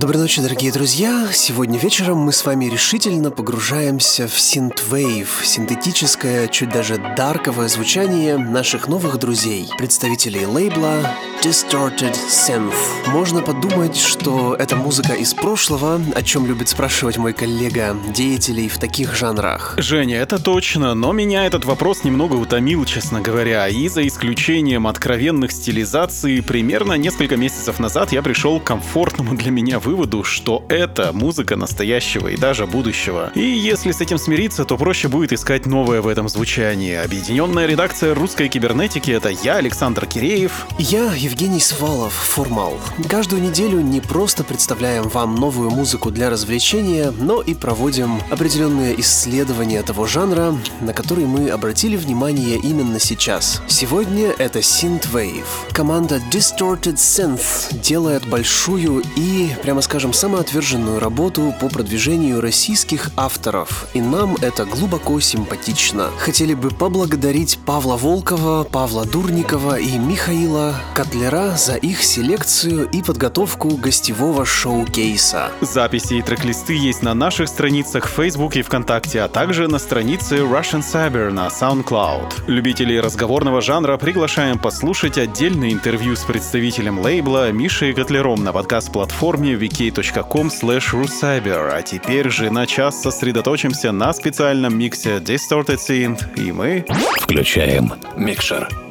Доброй ночи, дорогие друзья! Сегодня вечером мы с вами решительно погружаемся в синтвейв, синтетическое, чуть даже дарковое звучание наших новых друзей, представителей лейбла Distorted Synth. Можно подумать, что это музыка из прошлого, о чем любит спрашивать мой коллега, деятелей в таких жанрах. Женя, это точно, но меня этот вопрос немного утомил, честно говоря, и за исключением откровенных стилизаций, примерно несколько месяцев назад я пришел к комфортному для меня выводу, что это музыка настоящего и даже будущего. И если с этим смириться, то проще будет искать новое в этом звучании. Объединенная редакция русской кибернетики — это я, Александр Киреев. Я, Евгений Свалов, Формал. Каждую неделю не просто представляем вам новую музыку для развлечения, но и проводим определенные исследования того жанра, на который мы обратили внимание именно сейчас. Сегодня это Synthwave. Команда Distorted Synth делает большую и, прямо прямо скажем, самоотверженную работу по продвижению российских авторов, и нам это глубоко симпатично. Хотели бы поблагодарить Павла Волкова, Павла Дурникова и Михаила Котлера за их селекцию и подготовку гостевого шоу-кейса. Записи и трек-листы есть на наших страницах в Facebook и ВКонтакте, а также на странице Russian Cyber на SoundCloud. Любителей разговорного жанра приглашаем послушать отдельное интервью с представителем лейбла Мишей Котлером на подкаст-платформе vk.com rucyber. А теперь же на час сосредоточимся на специальном миксе Distorted Synth, и мы... Включаем микшер.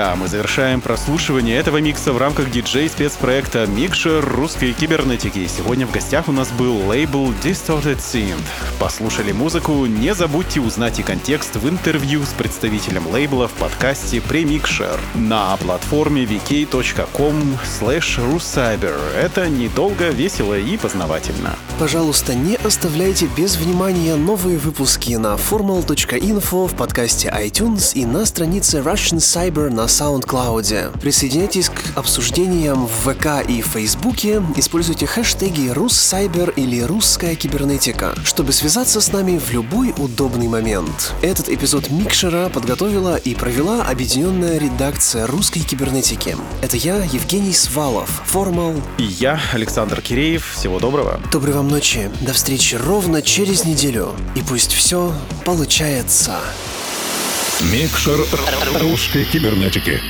Друзья, мы завершаем прослушивание этого микса в рамках диджей-спецпроекта «Микшер русской кибернетики». Сегодня в гостях у нас был лейбл Distorted Synth. Послушали музыку, не забудьте узнать и контекст в интервью с представителем лейбла в подкасте «Премикшер» на платформе vk.com russcyber. Это недолго, весело и познавательно. Пожалуйста, не оставляйте без внимания новые выпуски на formal.info в подкасте iTunes и на странице Russian Cyber на SoundCloud. Присоединяйтесь к обсуждениям в ВК и Фейсбуке, используйте хэштеги «Руссайбер» или «Русская кибернетика», чтобы связаться с нами в любой удобный момент. Этот эпизод Микшера подготовила и провела объединенная редакция русской кибернетики. Это я, Евгений Свалов, Формал. И я, Александр Киреев. Всего доброго. Доброй вам ночи. До встречи ровно через неделю. И пусть все получается. Микшер русской кибернетики.